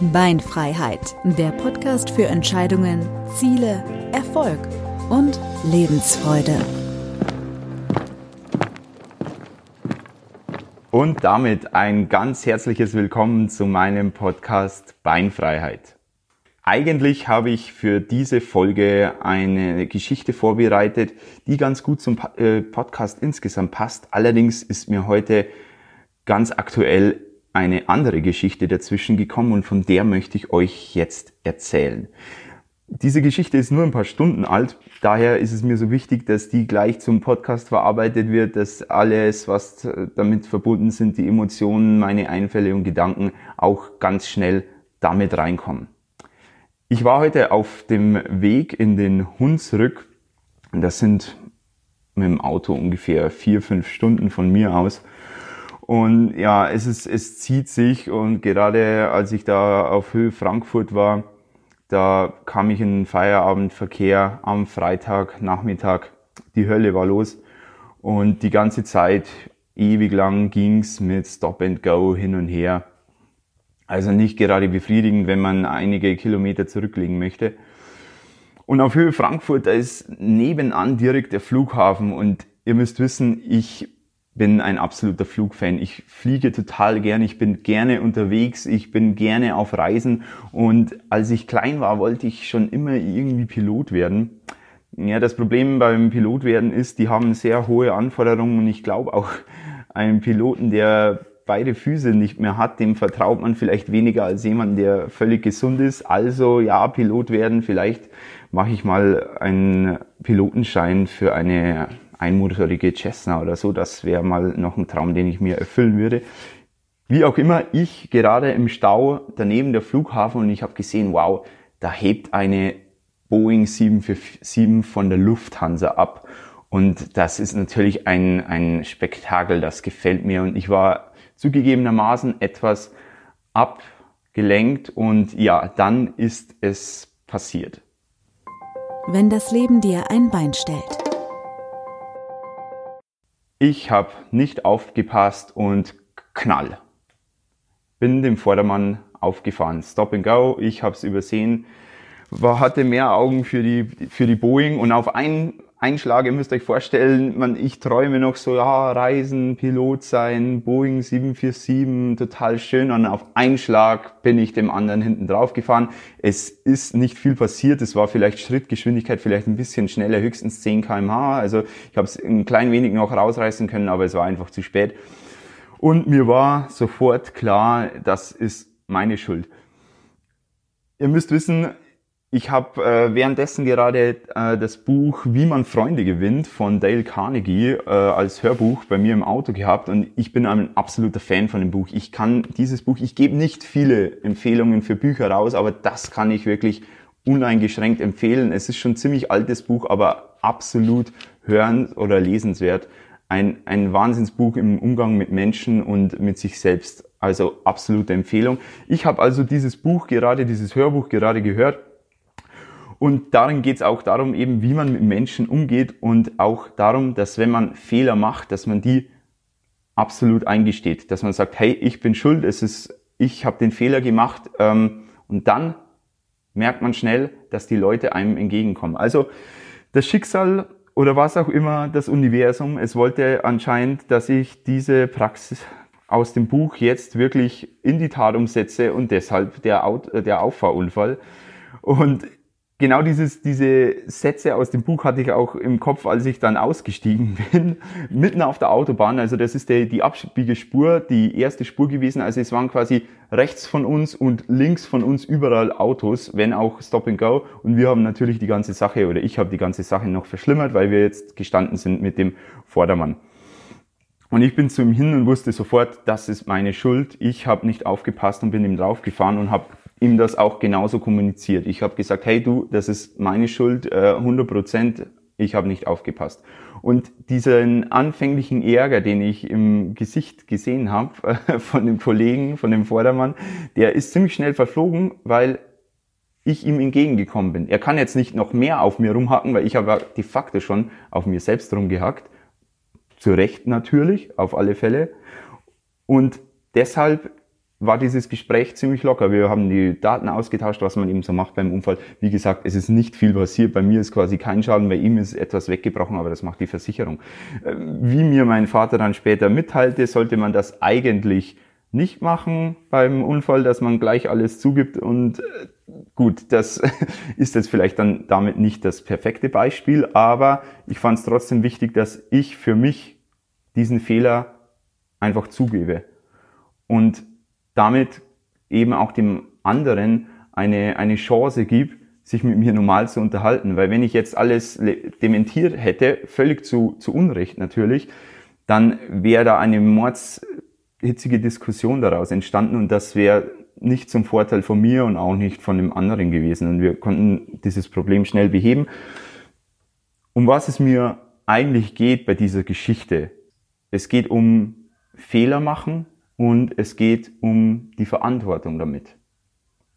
Beinfreiheit, der Podcast für Entscheidungen, Ziele, Erfolg und Lebensfreude. Und damit ein ganz herzliches Willkommen zu meinem Podcast Beinfreiheit. Eigentlich habe ich für diese Folge eine Geschichte vorbereitet, die ganz gut zum äh, Podcast insgesamt passt. Allerdings ist mir heute ganz aktuell eine andere Geschichte dazwischen gekommen und von der möchte ich euch jetzt erzählen. Diese Geschichte ist nur ein paar Stunden alt, daher ist es mir so wichtig, dass die gleich zum Podcast verarbeitet wird, dass alles, was damit verbunden sind, die Emotionen, meine Einfälle und Gedanken auch ganz schnell damit reinkommen. Ich war heute auf dem Weg in den Hunsrück, das sind mit dem Auto ungefähr vier, fünf Stunden von mir aus und ja, es ist, es zieht sich und gerade als ich da auf Höhe Frankfurt war, da kam ich in den Feierabendverkehr am Freitag Nachmittag. Die Hölle war los und die ganze Zeit ewig lang ging's mit Stop and Go hin und her. Also nicht gerade befriedigend, wenn man einige Kilometer zurücklegen möchte. Und auf Höhe Frankfurt, da ist nebenan direkt der Flughafen und ihr müsst wissen, ich bin ein absoluter Flugfan. Ich fliege total gerne, ich bin gerne unterwegs, ich bin gerne auf Reisen und als ich klein war, wollte ich schon immer irgendwie Pilot werden. Ja, das Problem beim Pilot werden ist, die haben sehr hohe Anforderungen und ich glaube auch einem Piloten, der beide Füße nicht mehr hat, dem vertraut man vielleicht weniger als jemand, der völlig gesund ist. Also ja, Pilot werden, vielleicht mache ich mal einen Pilotenschein für eine einmotorige Cessna oder so. Das wäre mal noch ein Traum, den ich mir erfüllen würde. Wie auch immer, ich gerade im Stau daneben der Flughafen und ich habe gesehen, wow, da hebt eine Boeing 747 von der Lufthansa ab. Und das ist natürlich ein, ein Spektakel, das gefällt mir. Und ich war zugegebenermaßen etwas abgelenkt und ja, dann ist es passiert. Wenn das Leben dir ein Bein stellt. Ich habe nicht aufgepasst und knall. Bin dem Vordermann aufgefahren. Stop and go. Ich habe es übersehen. War, hatte mehr Augen für die, für die Boeing und auf einen Einschlag, ihr müsst euch vorstellen, man, ich träume noch so, ja, Reisen, Pilot sein, Boeing 747, total schön. Und auf einen Schlag bin ich dem anderen hinten drauf gefahren. Es ist nicht viel passiert. Es war vielleicht Schrittgeschwindigkeit, vielleicht ein bisschen schneller, höchstens 10 kmh. Also ich habe es ein klein wenig noch rausreißen können, aber es war einfach zu spät. Und mir war sofort klar, das ist meine Schuld. Ihr müsst wissen, ich habe äh, währenddessen gerade äh, das Buch Wie man Freunde gewinnt von Dale Carnegie äh, als Hörbuch bei mir im Auto gehabt und ich bin ein absoluter Fan von dem Buch. Ich kann dieses Buch, ich gebe nicht viele Empfehlungen für Bücher raus, aber das kann ich wirklich uneingeschränkt empfehlen. Es ist schon ziemlich altes Buch, aber absolut hören oder lesenswert. Ein, ein Wahnsinnsbuch im Umgang mit Menschen und mit sich selbst. Also absolute Empfehlung. Ich habe also dieses Buch gerade, dieses Hörbuch gerade gehört und darin geht es auch darum, eben, wie man mit Menschen umgeht und auch darum, dass wenn man Fehler macht, dass man die absolut eingesteht, dass man sagt, hey, ich bin schuld, es ist, ich habe den Fehler gemacht ähm, und dann merkt man schnell, dass die Leute einem entgegenkommen. Also das Schicksal oder was auch immer, das Universum, es wollte anscheinend, dass ich diese Praxis aus dem Buch jetzt wirklich in die Tat umsetze und deshalb der, der Auffahrunfall. Und genau dieses, diese Sätze aus dem Buch hatte ich auch im Kopf, als ich dann ausgestiegen bin, mitten auf der Autobahn. Also das ist die, die Abbiegespur, die erste Spur gewesen. Also es waren quasi rechts von uns und links von uns überall Autos, wenn auch Stop and Go. Und wir haben natürlich die ganze Sache, oder ich habe die ganze Sache noch verschlimmert, weil wir jetzt gestanden sind mit dem Vordermann. Und ich bin zu ihm hin und wusste sofort, das ist meine Schuld. Ich habe nicht aufgepasst und bin ihm draufgefahren und habe ihm das auch genauso kommuniziert. Ich habe gesagt, hey du, das ist meine Schuld, äh, 100 Prozent, ich habe nicht aufgepasst. Und diesen anfänglichen Ärger, den ich im Gesicht gesehen habe äh, von dem Kollegen, von dem Vordermann, der ist ziemlich schnell verflogen, weil ich ihm entgegengekommen bin. Er kann jetzt nicht noch mehr auf mir rumhacken, weil ich habe de facto schon auf mir selbst rumgehackt. Zu Recht natürlich, auf alle Fälle. Und deshalb war dieses Gespräch ziemlich locker. Wir haben die Daten ausgetauscht, was man eben so macht beim Unfall. Wie gesagt, es ist nicht viel passiert. Bei mir ist quasi kein Schaden, bei ihm ist etwas weggebrochen, aber das macht die Versicherung. Äh, wie mir mein Vater dann später mitteilte, sollte man das eigentlich nicht machen beim Unfall, dass man gleich alles zugibt und äh, gut, das ist jetzt vielleicht dann damit nicht das perfekte Beispiel, aber ich fand es trotzdem wichtig, dass ich für mich diesen Fehler einfach zugebe und damit eben auch dem anderen eine, eine Chance gibt, sich mit mir normal zu unterhalten. Weil wenn ich jetzt alles dementiert hätte, völlig zu, zu Unrecht natürlich, dann wäre da eine mordshitzige Diskussion daraus entstanden und das wäre nicht zum Vorteil von mir und auch nicht von dem anderen gewesen. Und wir konnten dieses Problem schnell beheben. Um was es mir eigentlich geht bei dieser Geschichte. Es geht um Fehler machen, und es geht um die Verantwortung damit.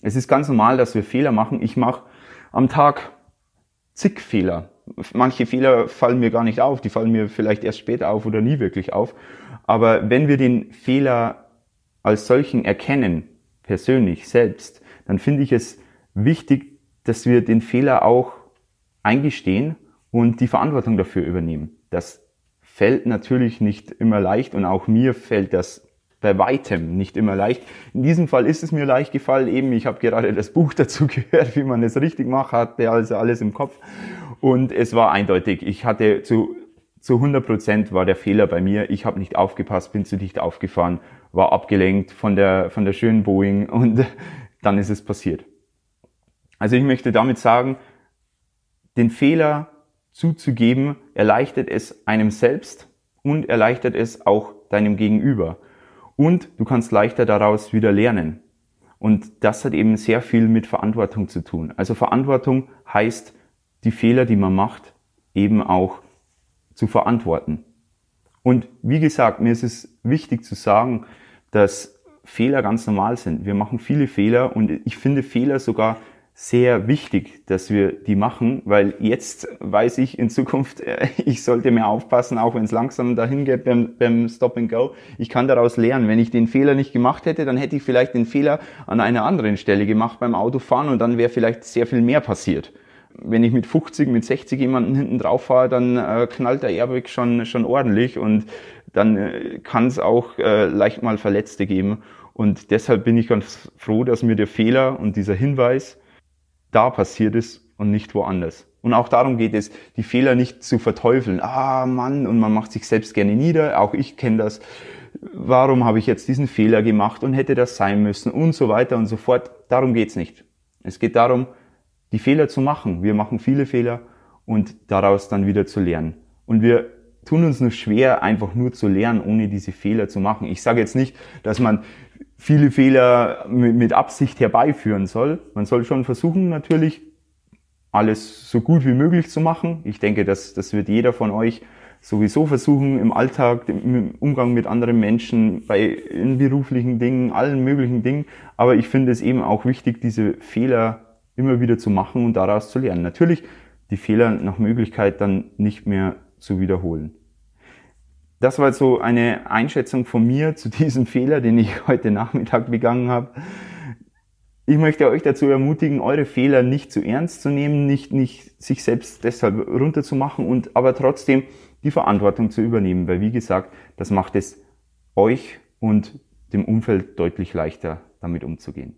Es ist ganz normal, dass wir Fehler machen. Ich mache am Tag zig Fehler. Manche Fehler fallen mir gar nicht auf, die fallen mir vielleicht erst später auf oder nie wirklich auf. Aber wenn wir den Fehler als solchen erkennen, persönlich selbst, dann finde ich es wichtig, dass wir den Fehler auch eingestehen und die Verantwortung dafür übernehmen. Das fällt natürlich nicht immer leicht und auch mir fällt das bei weitem nicht immer leicht. In diesem Fall ist es mir leicht gefallen. Eben, ich habe gerade das Buch dazu gehört, wie man es richtig macht, hatte also alles im Kopf. Und es war eindeutig. Ich hatte zu, zu 100 Prozent war der Fehler bei mir. Ich habe nicht aufgepasst, bin zu dicht aufgefahren, war abgelenkt von der, von der schönen Boeing und dann ist es passiert. Also ich möchte damit sagen, den Fehler zuzugeben erleichtert es einem selbst und erleichtert es auch deinem Gegenüber. Und du kannst leichter daraus wieder lernen. Und das hat eben sehr viel mit Verantwortung zu tun. Also Verantwortung heißt, die Fehler, die man macht, eben auch zu verantworten. Und wie gesagt, mir ist es wichtig zu sagen, dass Fehler ganz normal sind. Wir machen viele Fehler und ich finde Fehler sogar sehr wichtig, dass wir die machen, weil jetzt weiß ich in Zukunft, ich sollte mehr aufpassen, auch wenn es langsam dahin geht beim, beim Stop and Go. Ich kann daraus lernen. Wenn ich den Fehler nicht gemacht hätte, dann hätte ich vielleicht den Fehler an einer anderen Stelle gemacht beim Autofahren und dann wäre vielleicht sehr viel mehr passiert. Wenn ich mit 50, mit 60 jemanden hinten drauf fahre, dann äh, knallt der Airbag schon, schon ordentlich und dann äh, kann es auch äh, leicht mal Verletzte geben. Und deshalb bin ich ganz froh, dass mir der Fehler und dieser Hinweis da passiert ist und nicht woanders. Und auch darum geht es, die Fehler nicht zu verteufeln. Ah, Mann, und man macht sich selbst gerne nieder. Auch ich kenne das. Warum habe ich jetzt diesen Fehler gemacht und hätte das sein müssen und so weiter und so fort. Darum geht's nicht. Es geht darum, die Fehler zu machen. Wir machen viele Fehler und daraus dann wieder zu lernen. Und wir tun uns nur schwer, einfach nur zu lernen, ohne diese Fehler zu machen. Ich sage jetzt nicht, dass man viele Fehler mit Absicht herbeiführen soll. Man soll schon versuchen, natürlich alles so gut wie möglich zu machen. Ich denke, das, das wird jeder von euch sowieso versuchen im Alltag, im Umgang mit anderen Menschen, bei in beruflichen Dingen, allen möglichen Dingen. Aber ich finde es eben auch wichtig, diese Fehler immer wieder zu machen und daraus zu lernen. Natürlich die Fehler nach Möglichkeit dann nicht mehr zu wiederholen. Das war so eine Einschätzung von mir zu diesem Fehler, den ich heute Nachmittag begangen habe. Ich möchte euch dazu ermutigen, eure Fehler nicht zu ernst zu nehmen, nicht, nicht sich selbst deshalb runterzumachen und aber trotzdem die Verantwortung zu übernehmen, weil wie gesagt, das macht es euch und dem Umfeld deutlich leichter, damit umzugehen.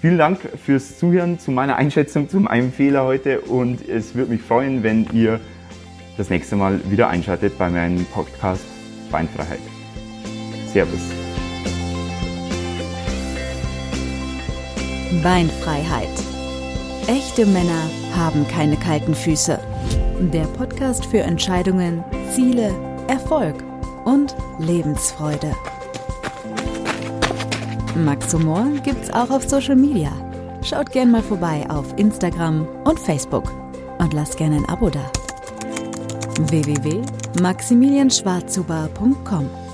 Vielen Dank fürs Zuhören zu meiner Einschätzung zu meinem Fehler heute und es würde mich freuen, wenn ihr das nächste Mal wieder einschaltet bei meinem Podcast Beinfreiheit. Servus. Beinfreiheit. Echte Männer haben keine kalten Füße. Der Podcast für Entscheidungen, Ziele, Erfolg und Lebensfreude. Max Humor gibt's auch auf Social Media Schaut gern mal vorbei auf Instagram und Facebook und lasst gerne ein Abo da. www.maximilianschwarzhuber.com